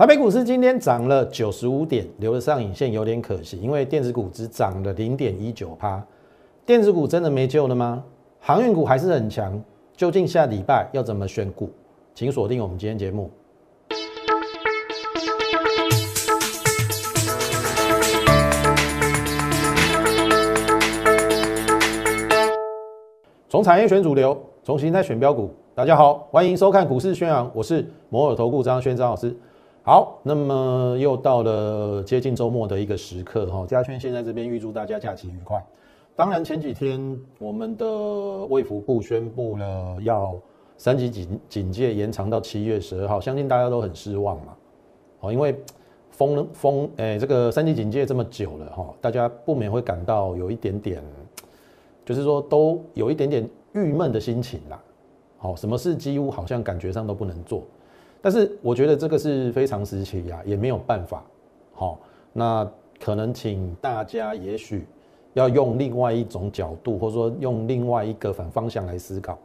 台北股市今天涨了九十五点，留了上影线有点可惜，因为电子股只涨了零点一九趴。电子股真的没救了吗？航运股还是很强，究竟下礼拜要怎么选股？请锁定我们今天节目。从产业选主流，从形态选标股。大家好，欢迎收看股市宣扬，我是摩尔投顾张轩张老师。好，那么又到了接近周末的一个时刻哈，嘉轩现在这边预祝大家假期愉快。当然前几天我们的卫福部宣布了要三级警警戒延长到七月十二号，相信大家都很失望嘛。哦，因为封封诶这个三级警戒这么久了哈，大家不免会感到有一点点。就是说，都有一点点郁闷的心情啦。好，什么事几乎好像感觉上都不能做，但是我觉得这个是非常时期呀，也没有办法。好，那可能请大家也许要用另外一种角度，或者说用另外一个反方向来思考。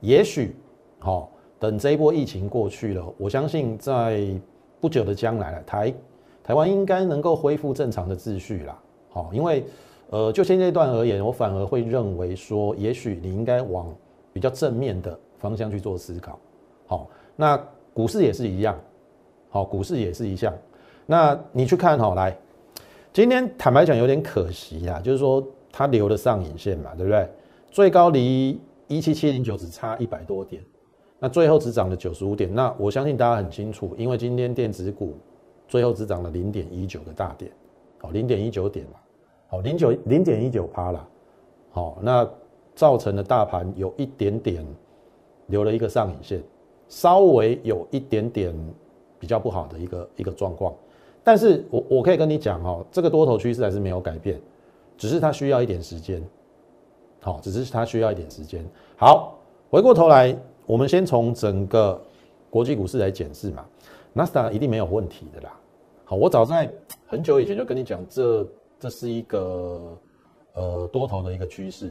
也许，好，等这一波疫情过去了，我相信在不久的将来，台台湾应该能够恢复正常的秩序啦。好，因为。呃，就现阶段而言，我反而会认为说，也许你应该往比较正面的方向去做思考。好，那股市也是一样，好，股市也是一样。那你去看哈，来，今天坦白讲有点可惜啊，就是说它留了上影线嘛，对不对？最高离一七七零九只差一百多点，那最后只涨了九十五点。那我相信大家很清楚，因为今天电子股最后只涨了零点一九个大点，好，零点一九点嘛。好，零九零点一九趴了，好，那造成了大盘有一点点留了一个上影线，稍微有一点点比较不好的一个一个状况，但是我我可以跟你讲哦，这个多头趋势还是没有改变，只是它需要一点时间，好，只是它需要一点时间。好，回过头来，我们先从整个国际股市来检视嘛，纳斯达一定没有问题的啦。好，我早在很久以前就跟你讲这。这是一个呃多头的一个趋势，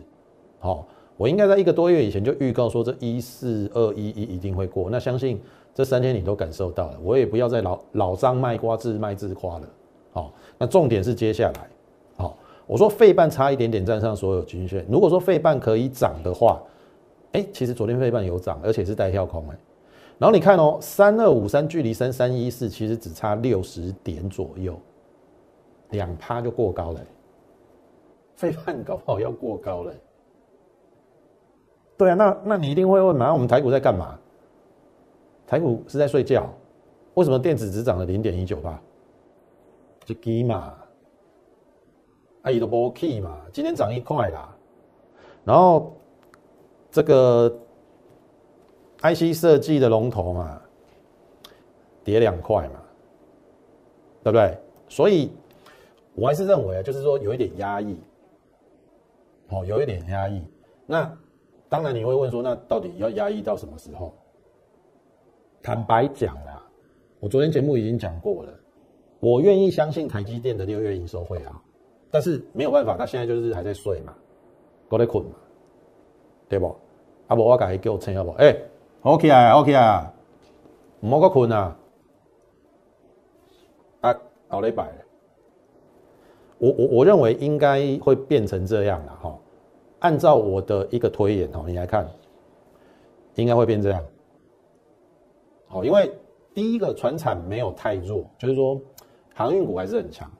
好，我应该在一个多月以前就预告说这一四二一一一定会过，那相信这三天你都感受到了，我也不要再老老张卖瓜自卖自夸了，好，那重点是接下来，好，我说费半差一点点站上所有均线，如果说费半可以涨的话，哎，其实昨天费半有涨，而且是带跳空哎，然后你看哦，三二五三距离三三一四其实只差六十点左右。两趴就过高了，费半搞不好要过高了。对啊，那那你一定会问嘛？我们台股在干嘛？台股是在睡觉？为什么电子只涨了零点一九八？就低嘛，啊，伊都无起嘛，今天涨一块啦。然后这个 IC 设计的龙头嘛，跌两块嘛，对不对？所以。我还是认为啊，就是说有一点压抑，哦，有一点压抑。那当然你会问说，那到底要压抑到什么时候？坦白讲啦，我昨天节目已经讲过了，我愿意相信台积电的六月营收会好，但是没有办法，他现在就是还在睡嘛，都在困嘛，对不？啊，无我改给我撑好不？哎，OK 啊，OK 啊，唔好个困啊，啊，后礼拜。我我我认为应该会变成这样了哈，按照我的一个推演哦，你来看，应该会变这样。好，因为第一个船产没有太弱，就是说航运股还是很强。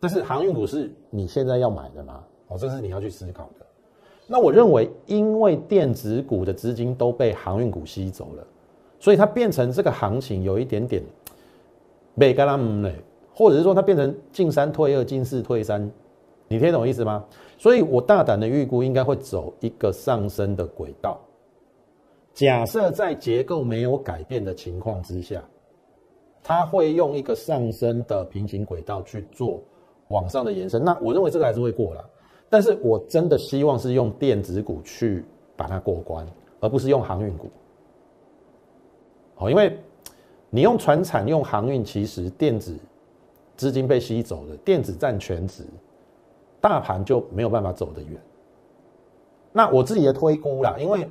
但是航运股是你现在要买的吗？哦，这是你要去思考的。那我认为，因为电子股的资金都被航运股吸走了，所以它变成这个行情有一点点被干他们嘞。或者是说它变成进三退二，进四退三，你听懂意思吗？所以我大胆的预估应该会走一个上升的轨道。假设在结构没有改变的情况之下，它会用一个上升的平行轨道去做往上的延伸。那我认为这个还是会过了，但是我真的希望是用电子股去把它过关，而不是用航运股。好，因为你用船产用航运，其实电子。资金被吸走了，电子占全值，大盘就没有办法走得远。那我自己的推估啦，因为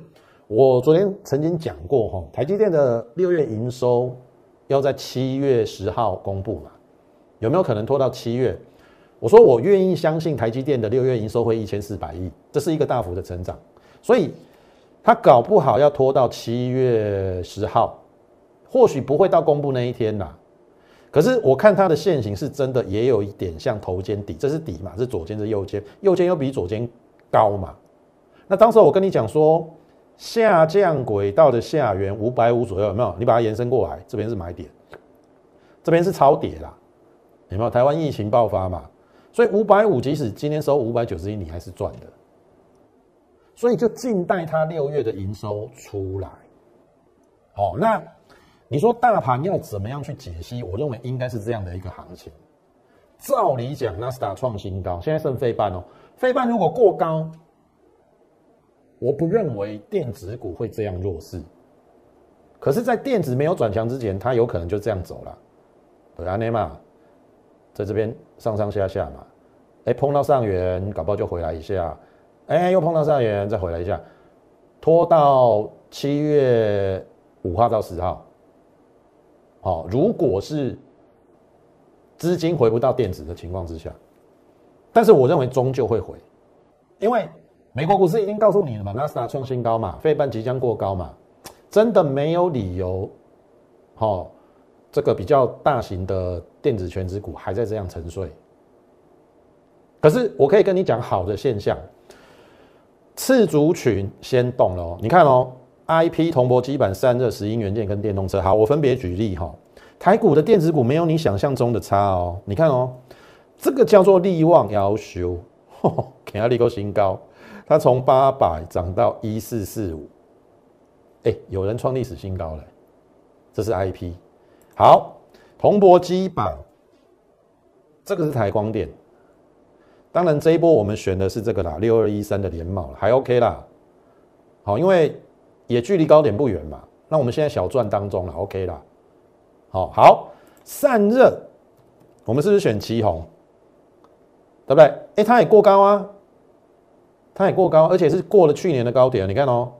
我昨天曾经讲过哈，台积电的六月营收要在七月十号公布嘛？有没有可能拖到七月？我说我愿意相信台积电的六月营收会一千四百亿，这是一个大幅的成长，所以它搞不好要拖到七月十号，或许不会到公布那一天啦。可是我看它的线型是真的也有一点像头肩底，这是底嘛？是左肩是右肩？右肩又比左肩高嘛？那当时我跟你讲说，下降轨道的下缘五百五左右有没有？你把它延伸过来，这边是买点，这边是超跌啦，有没有？台湾疫情爆发嘛？所以五百五，即使今天收五百九十一，你还是赚的。所以就静待它六月的营收出来。好，那你说大盘要怎么样去解析？我认为应该是这样的一个行情。照理讲，纳斯达创新高，现在剩费半哦。费半如果过高，我不认为电子股会这样弱势。可是，在电子没有转强之前，它有可能就这样走了。对啊，内嘛。在这边上上下下嘛，哎，碰到上缘，搞不好就回来一下，哎，又碰到上缘，再回来一下，拖到七月五号到十号，好，如果是资金回不到电子的情况之下，但是我认为终究会回，因为美国股市已经告诉你了嘛，纳斯达创新高嘛，费半即将过高嘛，真的没有理由，好。这个比较大型的电子全值股还在这样沉睡，可是我可以跟你讲好的现象，次族群先动了哦。你看哦，I P 铜箔基板散热、石英元件跟电动车，好，我分别举例哈。台股的电子股没有你想象中的差哦。你看哦，这个叫做利旺要修，给它立个新高，它从八百涨到一四四五，哎，有人创历史新高了，这是 I P。好，铜箔基板，这个是台光电。当然，这一波我们选的是这个啦，六二一三的联茂还 OK 啦。好，因为也距离高点不远嘛。那我们现在小赚当中了，OK 啦。好，好，散热，我们是不是选旗红？对不对？哎，它也过高啊，它也过高，而且是过了去年的高点。你看哦，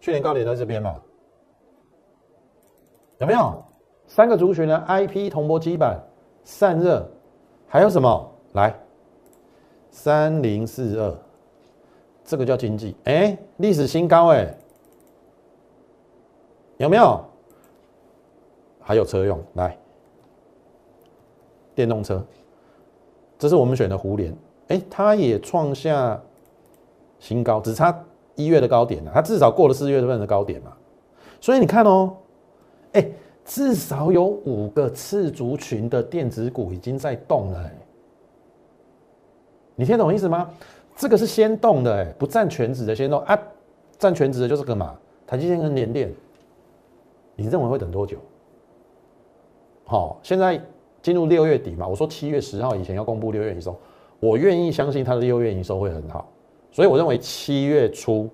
去年高点在这边嘛。有没有三个族群呢？I P 铜箔基板散热，还有什么？来，三零四二，这个叫经济，哎，历史新高，哎，有没有？还有车用，来，电动车，这是我们选的湖联，哎，它也创下新高，只差一月的高点了，它至少过了四月份的高点嘛，所以你看哦。哎，至少有五个次族群的电子股已经在动了，哎，你听懂意思吗？这个是先动的，哎，不占全值的先动啊，占全值的就是个嘛，台积电跟联电，你认为会等多久？好，现在进入六月底嘛，我说七月十号以前要公布六月营收，我愿意相信它的六月营收会很好，所以我认为七月初，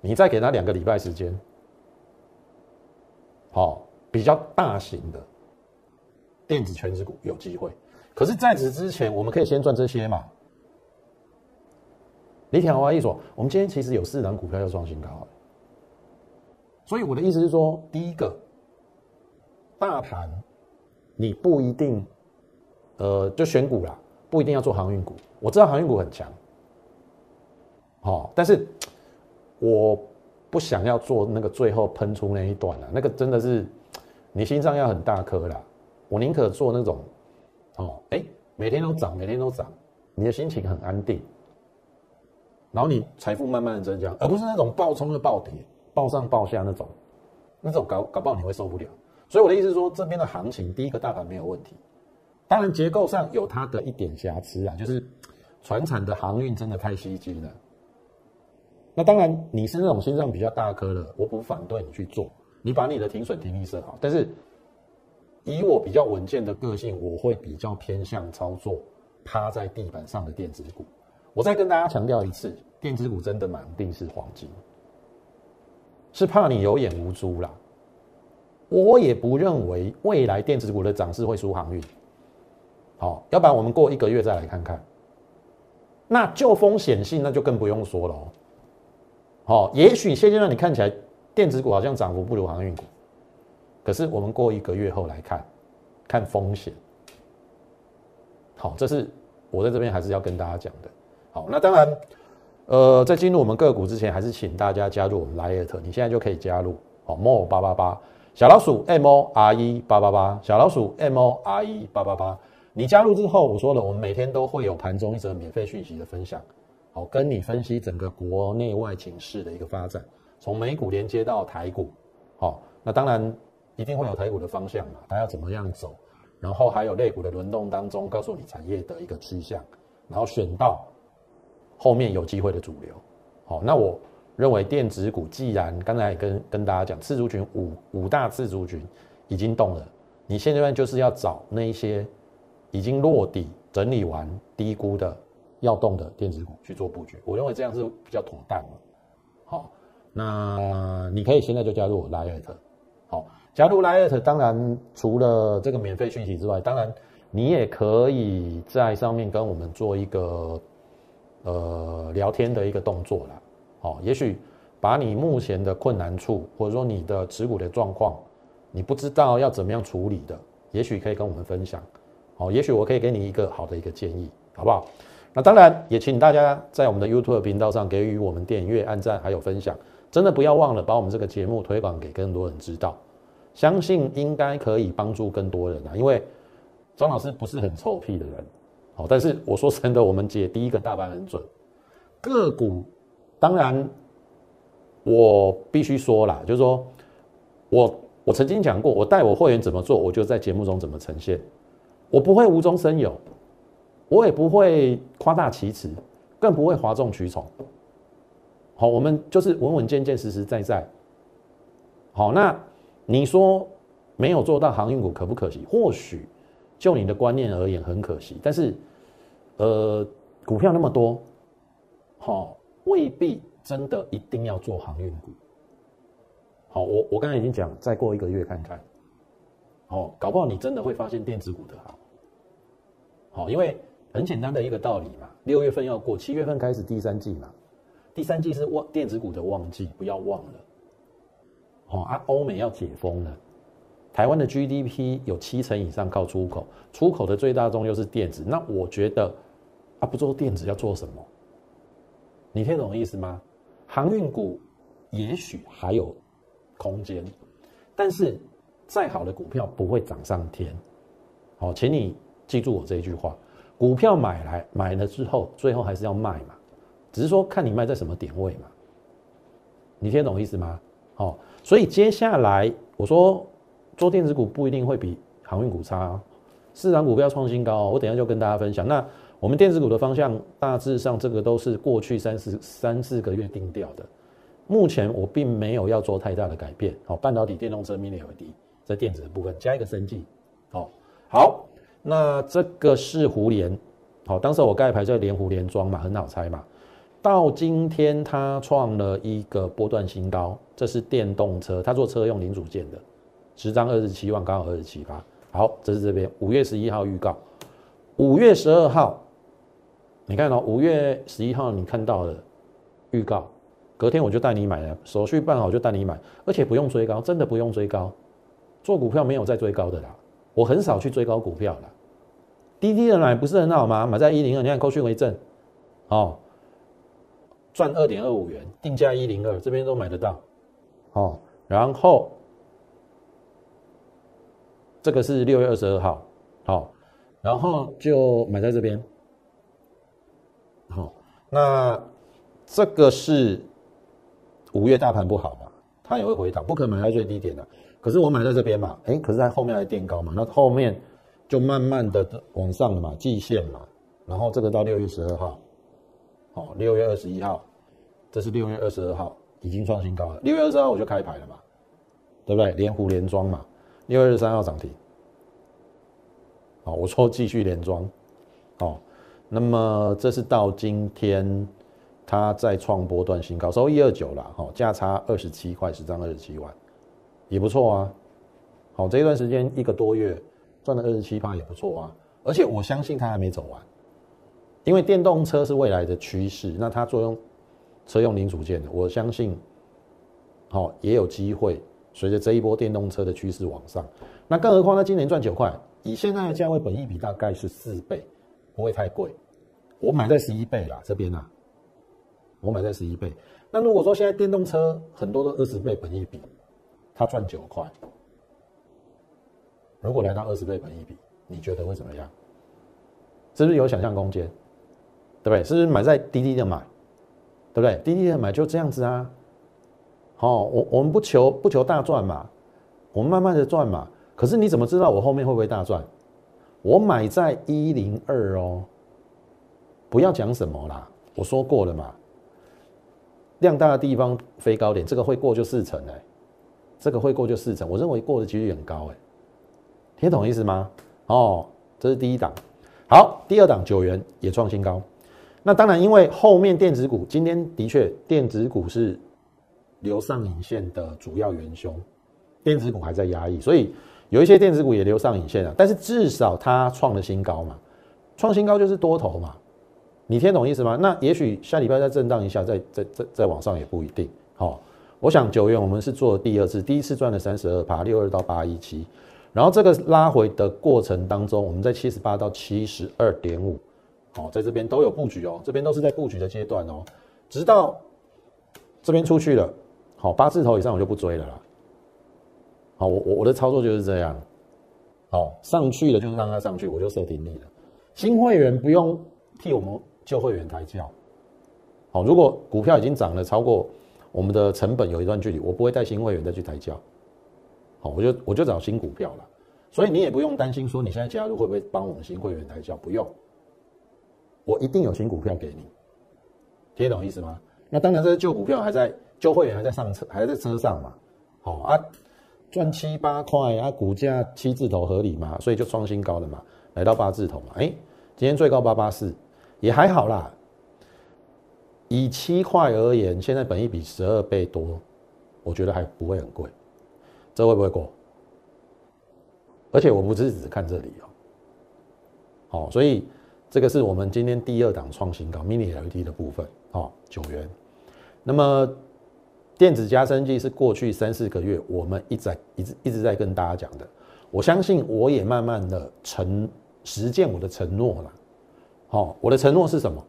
你再给他两个礼拜时间。哦，比较大型的电子全值股有机会，可是在此之前，我们可以先赚这些嘛？李天华一说，我们今天其实有四档股票要创新高，所以我的意思是说，第一个，大盘你不一定，呃，就选股啦，不一定要做航运股。我知道航运股很强，好，但是我。不想要做那个最后喷出那一段了，那个真的是你心脏要很大颗啦。我宁可做那种，哦，哎，每天都涨，每天都涨，你的心情很安定，然后你财富慢慢的增加，而不是那种暴冲的暴跌、暴上暴下那种，那种搞搞不好你会受不了。所以我的意思是说，这边的行情，第一个大盘没有问题，当然结构上有它的一点瑕疵啊，就是船产的航运真的太吸金了。那当然，你是那种心脏比较大颗的，我不反对你去做。你把你的停损停利设好，但是以我比较稳健的个性，我会比较偏向操作趴在地板上的电子股。我再跟大家强调一次，电子股真的满定是黄金，是怕你有眼无珠啦。我也不认为未来电子股的涨势会输航运。好，要不然我们过一个月再来看看。那就风险性，那就更不用说了哦。好，也许现阶段你看起来电子股好像涨幅不如航运股，可是我们过一个月后来看，看风险。好，这是我在这边还是要跟大家讲的。好，那当然，呃，在进入我们个股之前，还是请大家加入我们 Lite，你现在就可以加入。好，More 八八八小老鼠 M O R E 八八八小老鼠 M O R E 八八八。你加入之后，我说了，我们每天都会有盘中一则免费讯息的分享，好，跟你分析整个国内外情势的一个发展，从美股连接到台股，好，那当然一定会有台股的方向嘛，它要怎么样走，然后还有类股的轮动当中，告诉你产业的一个趋向，然后选到后面有机会的主流，好，那我认为电子股既然刚才跟跟大家讲，次族群五五大次族群已经动了，你现阶段就是要找那一些。已经落底整理完低估的要动的电子股去做布局，我认为这样是比较妥当的。好，那你可以现在就加入 Lite。好，加入 Lite，当然除了这个免费讯息之外，当然你也可以在上面跟我们做一个呃聊天的一个动作啦。好，也许把你目前的困难处，或者说你的持股的状况，你不知道要怎么样处理的，也许可以跟我们分享。好，也许我可以给你一个好的一个建议，好不好？那当然也请大家在我们的 YouTube 频道上给予我们点阅、按赞还有分享，真的不要忘了把我们这个节目推广给更多人知道，相信应该可以帮助更多人啊。因为张老师不是很臭屁的人，好，但是我说真的，我们解第一个大盘很准，个股当然我必须说啦，就是说我我曾经讲过，我带我会员怎么做，我就在节目中怎么呈现。我不会无中生有，我也不会夸大其词，更不会哗众取宠。好，我们就是稳稳健健、实实在在。好，那你说没有做到航运股可不可惜？或许就你的观念而言很可惜，但是呃，股票那么多，好，未必真的一定要做航运股。好，我我刚才已经讲，再过一个月看看。哦，搞不好你真的会发现电子股的好，好，因为很简单的一个道理嘛，六月份要过，七月份开始第三季嘛，第三季是旺电子股的旺季，不要忘了。好啊，欧美要解封了，台湾的 GDP 有七成以上靠出口，出口的最大宗又是电子，那我觉得啊，不做电子要做什么？你听懂意思吗？航运股也许还有空间，但是。再好的股票不会涨上天，好，请你记住我这一句话：股票买来买了之后，最后还是要卖嘛，只是说看你卖在什么点位嘛。你听懂意思吗？好，所以接下来我说做电子股不一定会比航运股差，市场股票创新高，我等下就跟大家分享。那我们电子股的方向大致上这个都是过去三四三四个月定调的，目前我并没有要做太大的改变。好，半导体、电动车、Mini LED。在电子的部分加一个生技，哦，好，那这个是湖联，好，当时我盖牌叫连湖联装嘛，很好猜嘛。到今天它创了一个波段新高，这是电动车，它做车用零组件的，十张二十七万，刚好二十七八。好，这是这边五月十一号预告，五月十二号，你看哦，五月十一号你看到的预告，隔天我就带你买了，手续办好就带你买，而且不用追高，真的不用追高。做股票没有在追高的啦，我很少去追高股票啦。滴滴的买不是很好吗？买在一零二，你看扣讯为正，哦，赚二点二五元，定价一零二，这边都买得到，哦，然后这个是六月二十二号，好，然后就买在这边，好，那这个是五月大盘不好嘛，它也会回档，不可能买在最低点的。可是我买在这边嘛，哎，可是它后面还垫高嘛，那后面就慢慢的往上了嘛，季线嘛，然后这个到六月十二号，好，六月二十一号，这是六月二十二号已经创新高了，六月二十二号我就开牌了嘛，对不对？连湖连庄嘛，六月二十三号涨停，好，我说继续连庄，好，那么这是到今天它再创波段新高，收一二九了，哈，价差二十七块十张二十七万。也不错啊，好，这一段时间一个多月赚了二十七趴也不错啊，而且我相信它还没走完，因为电动车是未来的趋势，那它作用车用零组件的，我相信，好也有机会随着这一波电动车的趋势往上，那更何况它今年赚九块，以现在的价位，本益比大概是四倍，不会太贵。我买在十一倍啦，这边啊，我买在十一倍。那如果说现在电动车很多都二十倍本益比，它赚九块，如果来到二十倍本益比，你觉得会怎么样？是不是有想象空间？对不对？是不是买在低低的买？对不对？低低的买就这样子啊。好，我我们不求不求大赚嘛，我们慢慢的赚嘛。可是你怎么知道我后面会不会大赚？我买在一零二哦，不要讲什么啦，我说过了嘛。量大的地方飞高点，这个会过就四成哎，这个会过就四成，我认为过的几率很高哎，听懂意思吗？哦，这是第一档。好，第二档九元也创新高。那当然，因为后面电子股今天的确电子股是留上影线的主要元凶，电子股还在压抑，所以有一些电子股也留上影线了。但是至少它创了新高嘛，创新高就是多头嘛，你听懂意思吗？那也许下礼拜再震荡一下，再再再再往上也不一定。好，我想九月我们是做第二次，第一次赚了三十二趴，六二到八一七。然后这个拉回的过程当中，我们在七十八到七十二点五，好，在这边都有布局哦，这边都是在布局的阶段哦，直到这边出去了，好，八字头以上我就不追了啦。好，我我我的操作就是这样，好，上去了就让它上去，我就设停利了。新会员不用替我们旧会员抬轿，好，如果股票已经涨了超过我们的成本有一段距离，我不会带新会员再去抬轿。好，我就我就找新股票了，所以你也不用担心说你现在加入会不会帮我们新会员抬轿，不用，我一定有新股票给你，听懂意思吗？那当然，这旧股票还在旧会员还在上车，还在车上嘛。好啊，赚七八块啊，股价七字头合理嘛，所以就创新高了嘛，来到八字头嘛。哎，今天最高八八四，也还好啦。以七块而言，现在本益比十二倍多，我觉得还不会很贵。这会不会过？而且我不是只看这里哦，好，所以这个是我们今天第二档创新高 mini LED 的部分，哦，九元。那么电子加深器是过去三四个月我们一直一直一直在跟大家讲的，我相信我也慢慢的承实践我的承诺了。好，我的承诺是什么？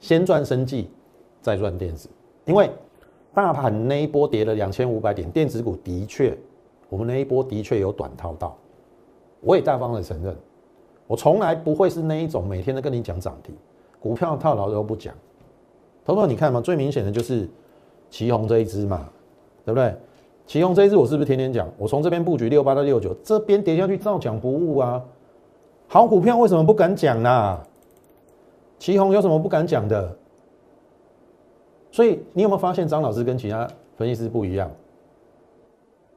先赚生计，再赚电子，因为。大盘那一波跌了两千五百点，电子股的确，我们那一波的确有短套到，我也大方的承认，我从来不会是那一种每天都跟你讲涨停，股票套牢都不讲。头头你看嘛，最明显的就是旗宏这一支嘛，对不对？旗宏这一支我是不是天天讲？我从这边布局六八到六九，这边跌下去照讲不误啊。好股票为什么不敢讲呢？旗宏有什么不敢讲的？所以你有没有发现张老师跟其他分析师不一样？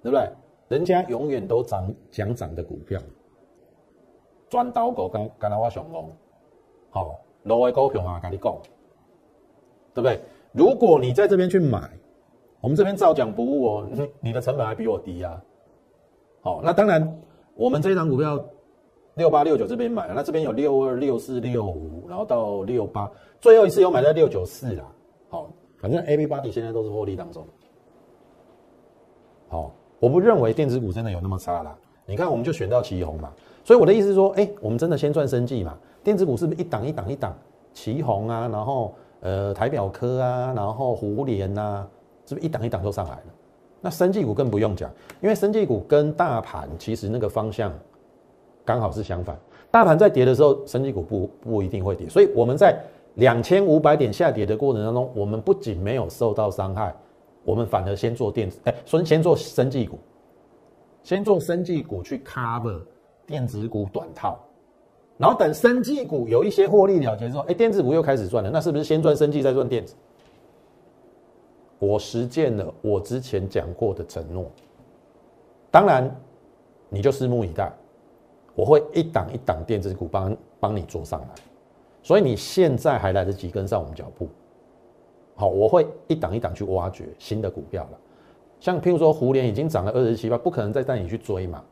对不对？人家永远都涨讲涨的股票，专刀狗跟跟他话上龙，好，落的股票啊，跟你讲，对不对？如果你在这边去买，我们这边照讲不误哦，你你的成本还比我低啊。好，那当然，我们这一张股票六八六九这边买了，那这边有六二六四六五，然后到六八，最后一次有买在六九四啦。好。反正 A B 八 y 现在都是获利当中。好，我不认为电子股真的有那么差啦。你看，我们就选到旗红嘛。所以我的意思是说，哎，我们真的先赚生计嘛？电子股是不是一档一档一档？旗红啊，然后呃台表科啊，然后湖联呐，是不是一档一档都上来了？那生技股更不用讲，因为生技股跟大盘其实那个方向刚好是相反。大盘在跌的时候，生技股不不一定会跌。所以我们在。两千五百点下跌的过程当中，我们不仅没有受到伤害，我们反而先做电子，哎，先先做生技股，先做生技股去 cover 电子股短套，然后等生技股有一些获利了结之后，哎，电子股又开始赚了，那是不是先赚生技再赚电子？我实践了我之前讲过的承诺，当然你就拭目以待，我会一档一档电子股帮帮你做上来。所以你现在还来得及跟上我们脚步，好，我会一档一档去挖掘新的股票了。像譬如说，湖联已经涨了二十七八，不可能再带你去追嘛。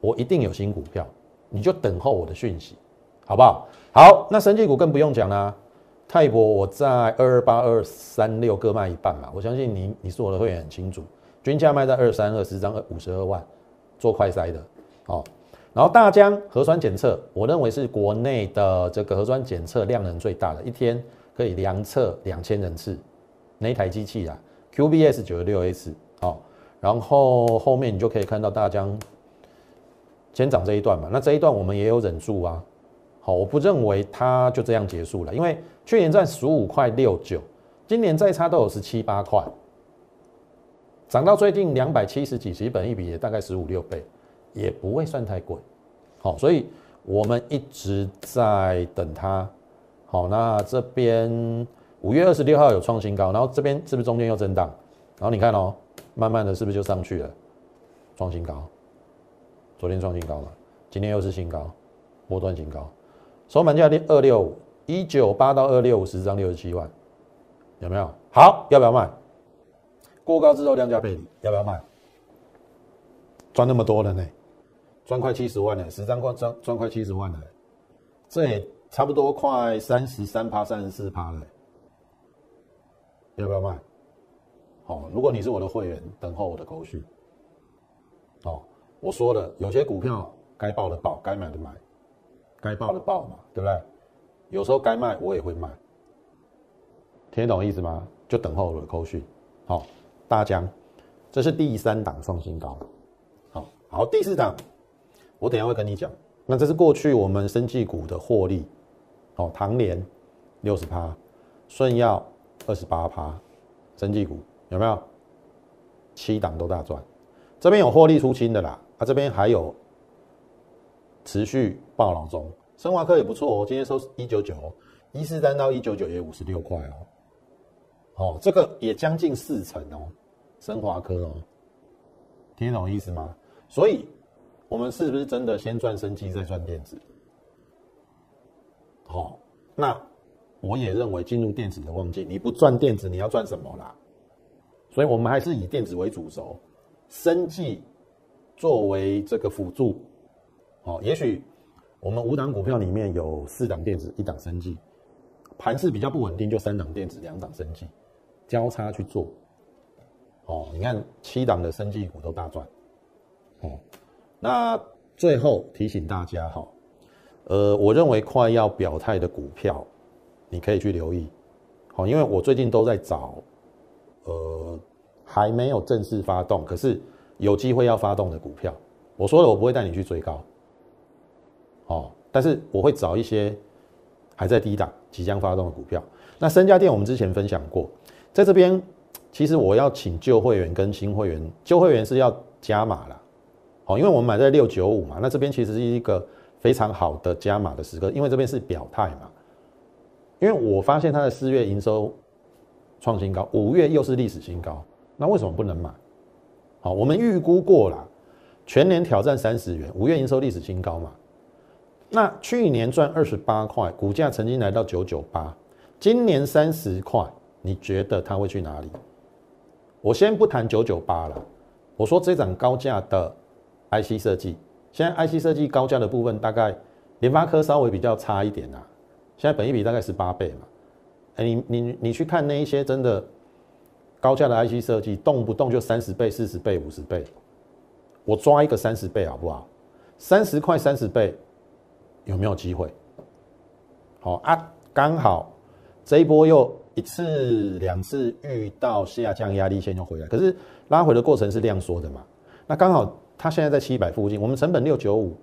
我一定有新股票，你就等候我的讯息，好不好？好，那神技股更不用讲啦。泰博我在二二八二三六各卖一半嘛，我相信你你是我的会员很清楚，均价卖在二三二，十张五十二万，做快筛的，哦。然后大疆核酸检测，我认为是国内的这个核酸检测量能最大的，一天可以量测两千人次，那一台机器啊，QBS 九十六 S，好，然后后面你就可以看到大疆先涨这一段嘛，那这一段我们也有忍住啊，好，我不认为它就这样结束了，因为去年在十五块六九，今年再差都有十七八块，涨到最近两百七十几，其实本一比也大概十五六倍。也不会算太贵，好，所以我们一直在等它。好，那这边五月二十六号有创新高，然后这边是不是中间又震荡？然后你看哦，慢慢的是不是就上去了？创新高，昨天创新高嘛，今天又是新高，波段新高，收盘价二六五一九八到二六五十张六十七万，有没有？好，要不要卖？过高之后量价背离，要不要卖？赚那么多了呢？赚快七十万了，十张赚赚赚快七十万了，这也差不多快三十三趴、三十四趴了，要不要卖？好，如果你是我的会员，等候我的口讯。好，我说了，有些股票该报的报，该买的买，该报的报嘛，对不对？有时候该卖我也会卖，听懂意思吗？就等候我的口讯。好，大江，这是第三档创新高，好好，第四档。我等下会跟你讲，那这是过去我们生技股的获利，哦，唐联六十趴，顺耀二十八趴，生技股有没有？七档都大赚，这边有获利出清的啦，啊，这边还有持续暴老中，生华科也不错哦，今天收一九九，一四三到一九九也五十六块哦，哦，这个也将近四成哦，生华科哦，听懂意思吗？所以。我们是不是真的先赚生机再赚电子？好，那我也认为进入电子的旺季，你不赚电子，你要赚什么啦？所以，我们还是以电子为主轴，生计作为这个辅助。哦，也许我们五档股票里面有四档电子，一档生计，盘势比较不稳定，就三档电子，两档生计，交叉去做。哦，你看七档的生计股都大赚。哦。那最后提醒大家哈，呃，我认为快要表态的股票，你可以去留意，好，因为我最近都在找，呃，还没有正式发动，可是有机会要发动的股票。我说了，我不会带你去追高，哦，但是我会找一些还在低档、即将发动的股票。那三家店我们之前分享过，在这边，其实我要请旧会员跟新会员，旧会员是要加码了。哦，因为我们买在六九五嘛，那这边其实是一个非常好的加码的时刻，因为这边是表态嘛。因为我发现它的四月营收创新高，五月又是历史新高，那为什么不能买？好，我们预估过了，全年挑战三十元，五月营收历史新高嘛。那去年赚二十八块，股价曾经来到九九八，今年三十块，你觉得它会去哪里？我先不谈九九八了，我说这涨高价的。IC 设计，现在 IC 设计高价的部分大概联发科稍微比较差一点啊，现在本益比大概十八倍嘛，哎，你你你去看那一些真的高价的 IC 设计，动不动就三十倍、四十倍、五十倍，我抓一个三十倍好不好？三十块三十倍有没有机会？好啊，刚好这一波又一次两次遇到下降压力线又回来，可是拉回的过程是量缩的嘛，那刚好。它现在在七百附近，我们成本六九五，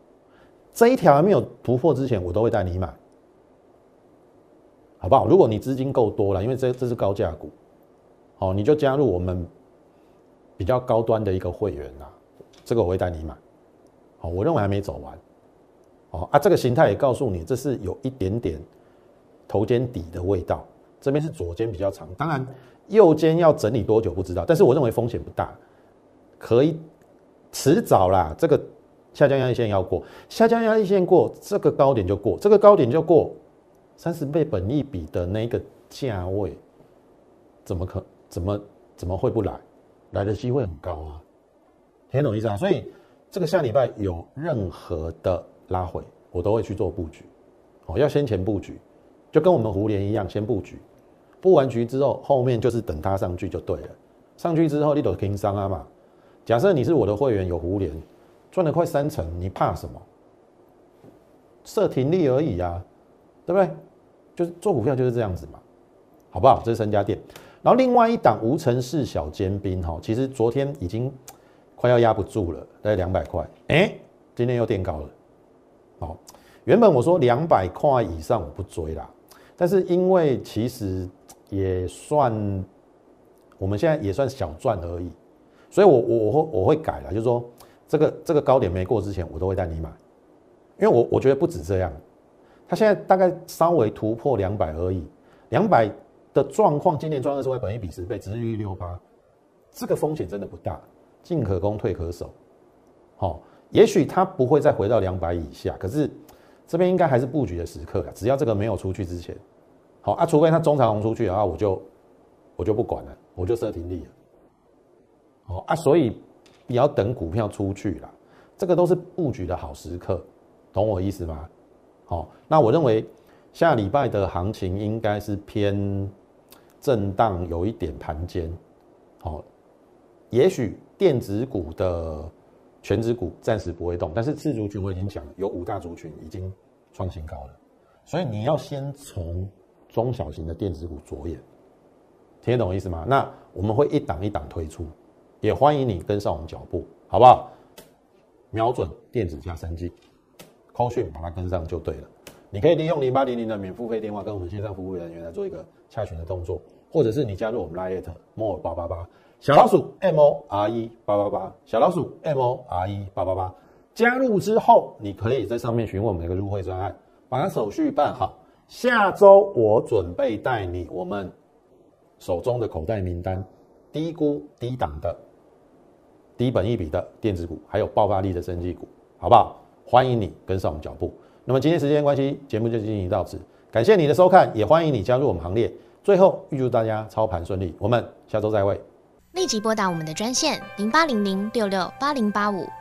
这一条还没有突破之前，我都会带你买，好不好？如果你资金够多了，因为这这是高价股，哦，你就加入我们比较高端的一个会员啦，这个我会带你买，好，我认为还没走完，哦啊，这个形态也告诉你，这是有一点点头肩底的味道，这边是左肩比较长，当然右肩要整理多久不知道，但是我认为风险不大，可以。迟早啦，这个下降压力线要过，下降压力线过，这个高点就过，这个高点就过，三十倍本益比的那个价位，怎么可怎么怎么会不来？来的机会很高啊，听懂意思啊？所以这个下礼拜有任何的拉回，我都会去做布局，哦，要先前布局，就跟我们胡联一样，先布局，布完局之后，后面就是等它上去就对了，上去之后你都轻松啊嘛。假设你是我的会员，有胡联赚了快三成，你怕什么？设停利而已啊，对不对？就是做股票就是这样子嘛，好不好？这三家店，然后另外一档无尘室小尖兵哈，其实昨天已经 快要压不住了，大概两百块，哎，今天又垫高了，好，原本我说两百块以上我不追啦，但是因为其实 也算 我们现在也算小赚而已，所以我我我会我会改了，就是说这个这个高点没过之前，我都会带你买。因为我我觉得不止这样，它现在大概稍微突破两百而已，两百的状况，今年赚二十块，本一比十倍，值率六八，这个风险真的不大，进可攻，退可守。好，也许它不会再回到两百以下，可是这边应该还是布局的时刻啊，只要这个没有出去之前，好啊，除非它中长红出去的话，我就我就不管了，我就设停利了。好啊，所以你要等股票出去了，这个都是布局的好时刻。懂我意思吗？好，那我认为下礼拜的行情应该是偏震荡，有一点盘间。好，也许电子股的全指股暂时不会动，但是次族群我已经讲了，有五大族群已经创新高了，所以你要先从中小型的电子股着眼，听得懂意思吗？那我们会一档一档推出，也欢迎你跟上我们脚步，好不好？瞄准电子加三 G。通讯把它跟上就对了。你可以利用零八零零的免付费电话跟我们线上服务人员来做一个洽询的动作，或者是你加入我们 Lite More 八八八小老鼠 M O R E 八八八小老鼠 M O R E 八八八。加入之后，你可以在上面询问我们的一个入会专案，把手续办好。下周我准备带你我们手中的口袋名单，低估低档的低本一笔的电子股，还有爆发力的升绩股，好不好？欢迎你跟上我们脚步。那么今天时间关系，节目就进行到此。感谢你的收看，也欢迎你加入我们行列。最后预祝大家操盘顺利，我们下周再会。立即拨打我们的专线零八零零六六八零八五